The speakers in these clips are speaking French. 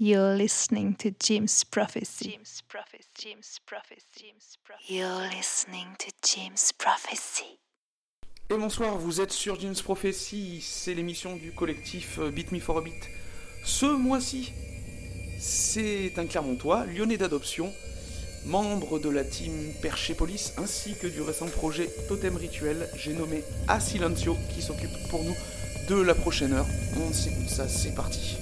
You're listening to Jim's Prophecy. Jim's Prophecy. Jim's Prophecy. Jim's Prophecy. You're listening to Jim's Prophecy. Et bonsoir, vous êtes sur Jim's Prophecy, c'est l'émission du collectif euh, Beat Me for a Beat. Ce mois-ci, c'est un Clermontois, lyonnais d'adoption, membre de la team Perché-Police, ainsi que du récent projet Totem Rituel, j'ai nommé A Silencio, qui s'occupe pour nous de la prochaine heure. On s'écoute ça, c'est parti.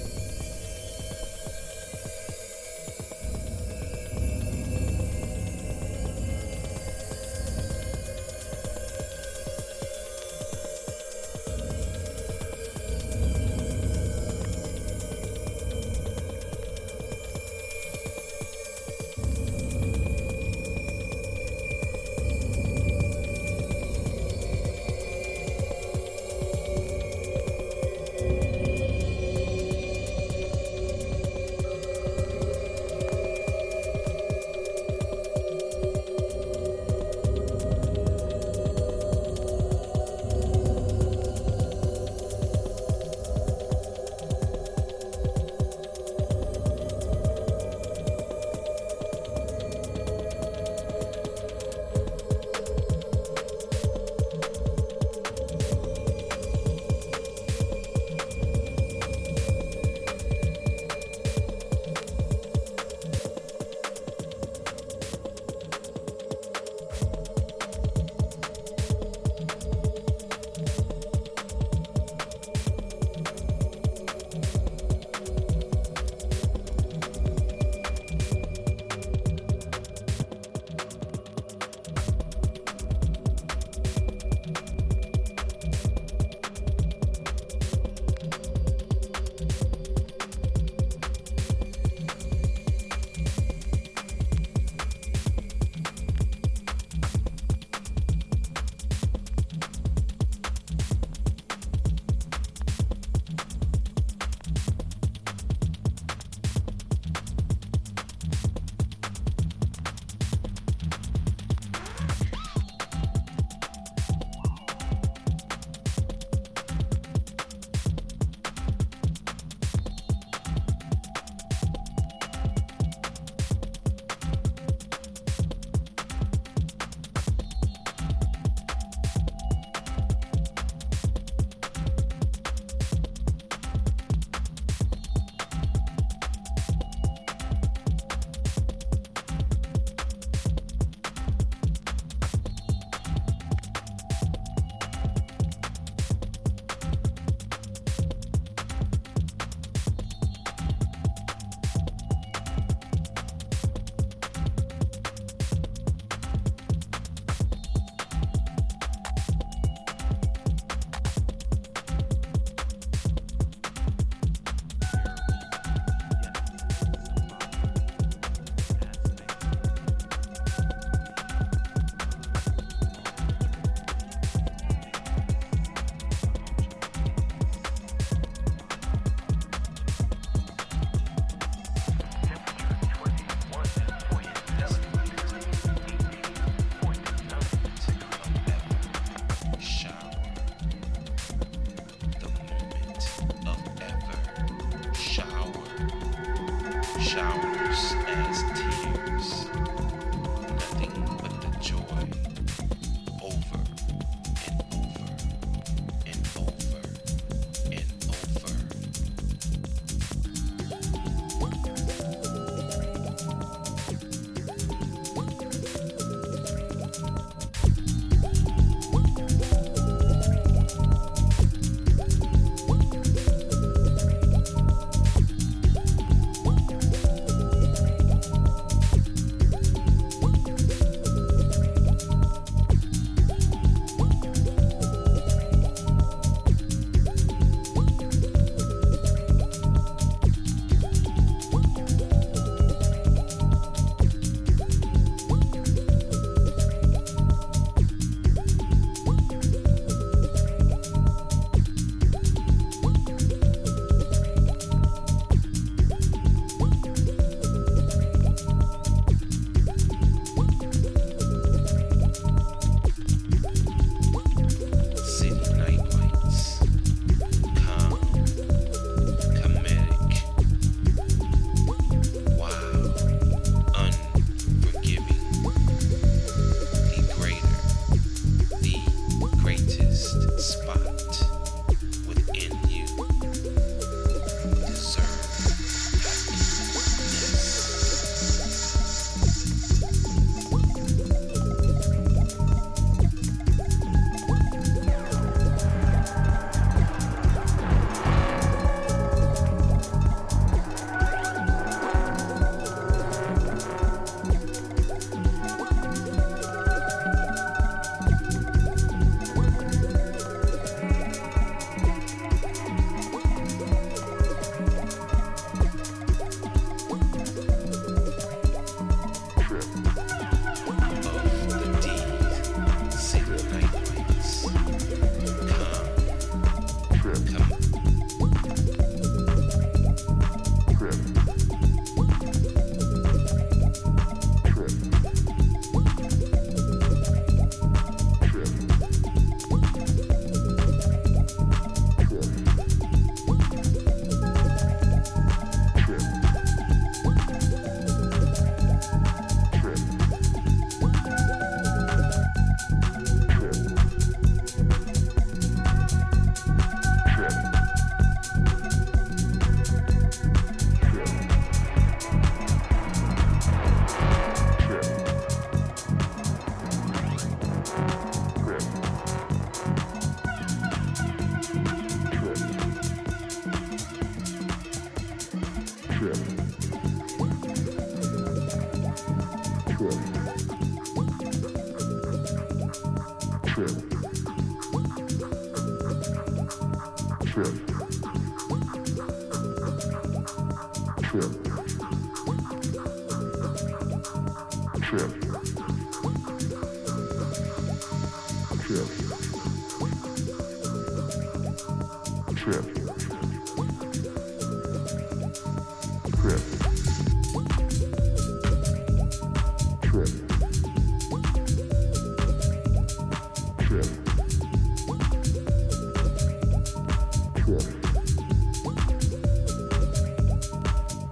Showers as tears.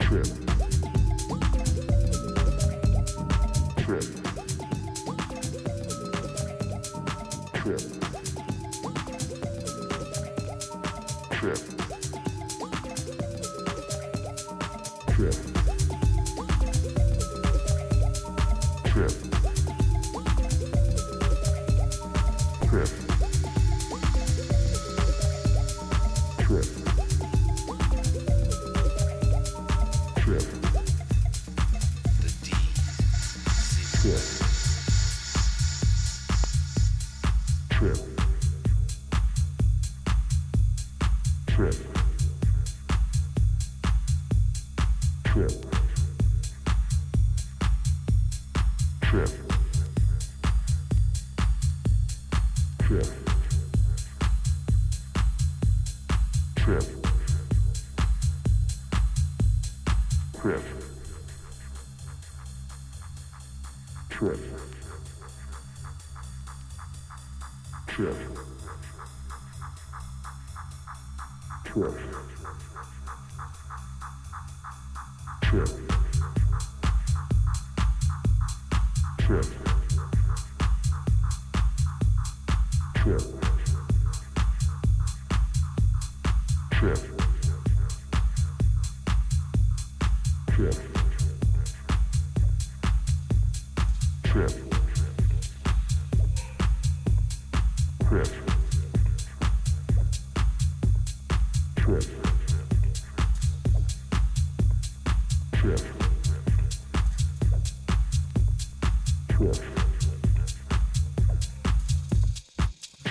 trip.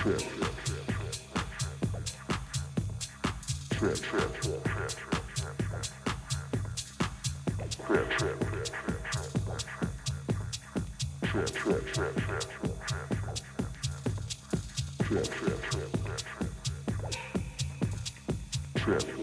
trip. Trip, trip, trip, trip, trip, trip, trip, trip, trip. Trip, trip, trip, trip, trip.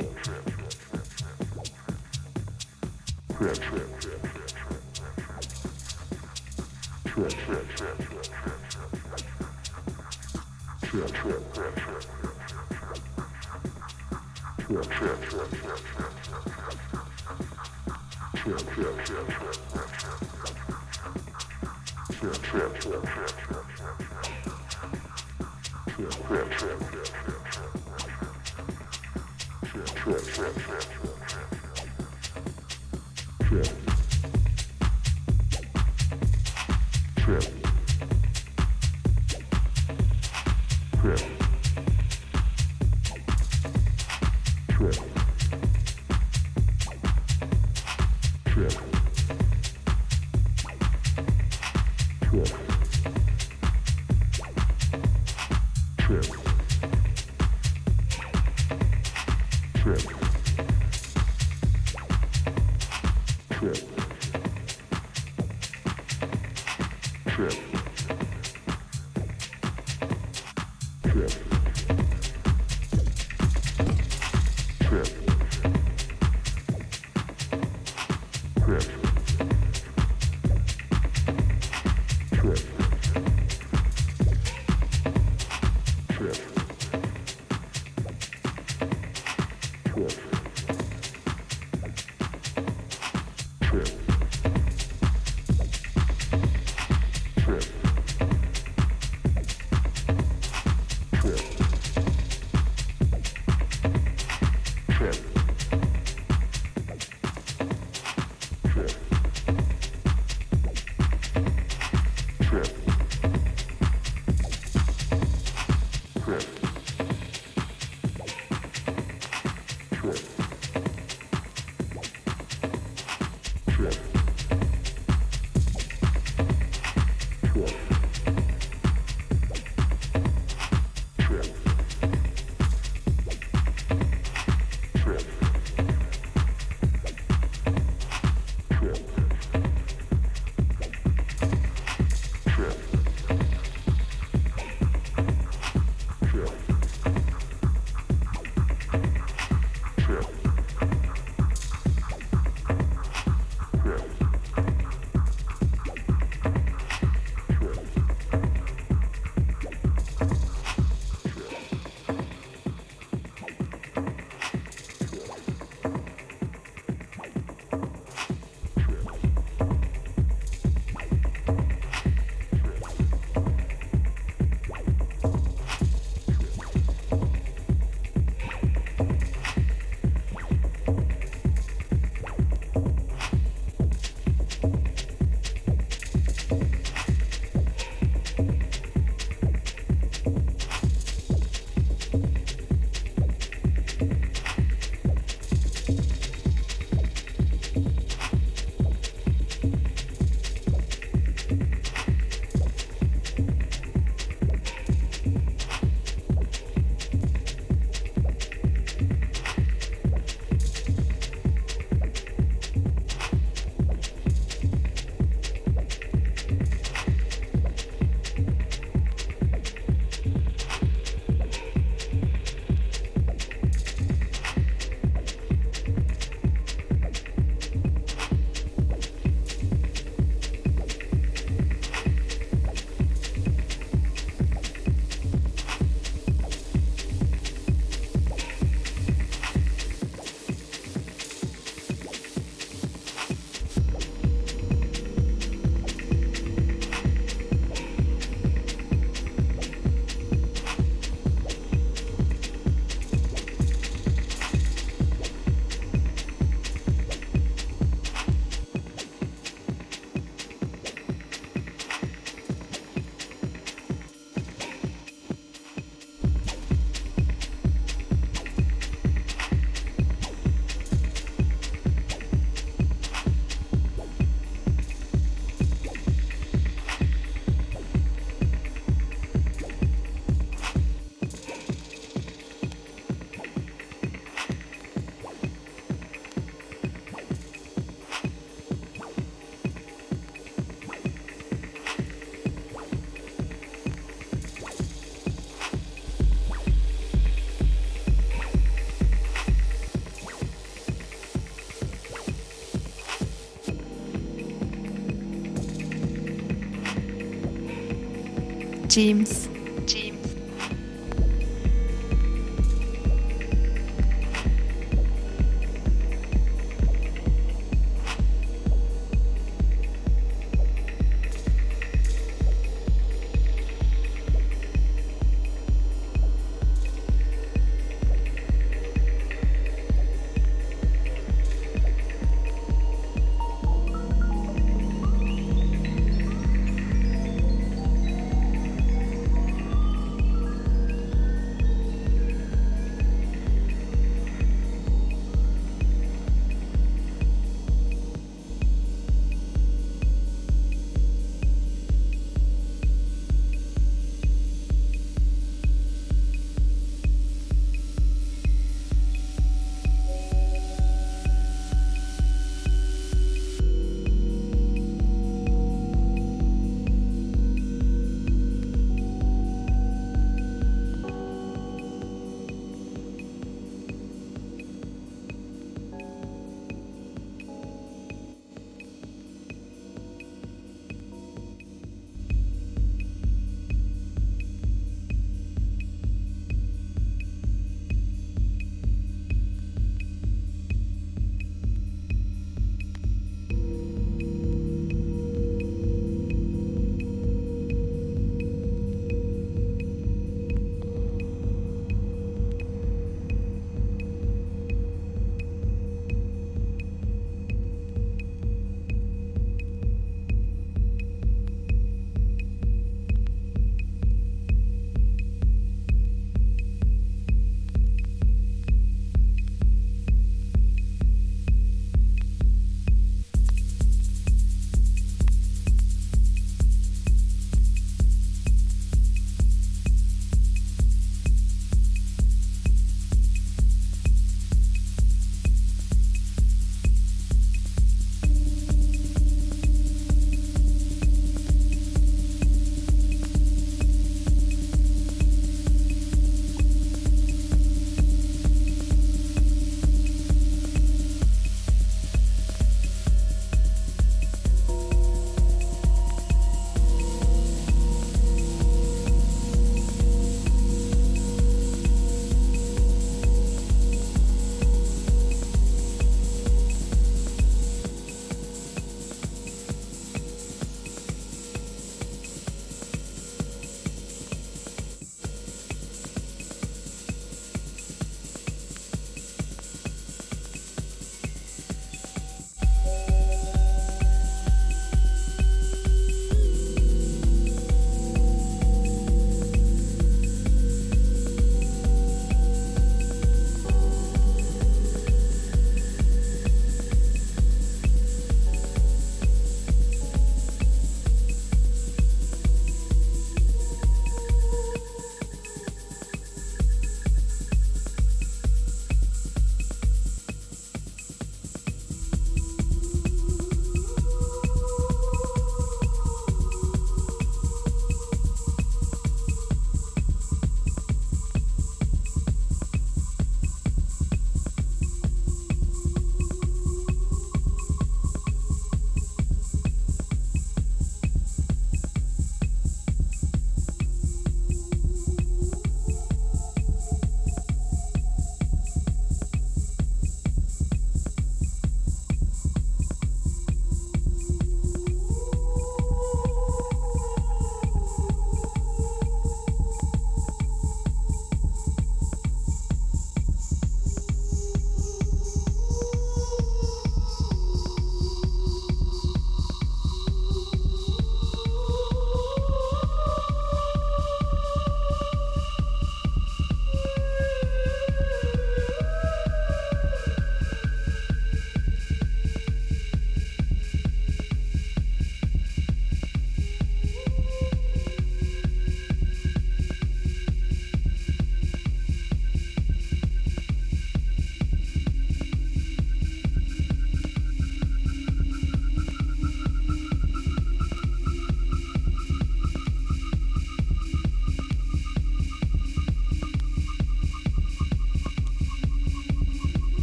James.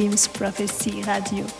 Team's Prophecy Radio.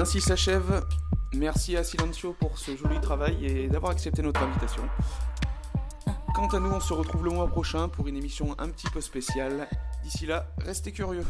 Ainsi s'achève. Merci à Silencio pour ce joli travail et d'avoir accepté notre invitation. Quant à nous, on se retrouve le mois prochain pour une émission un petit peu spéciale. D'ici là, restez curieux.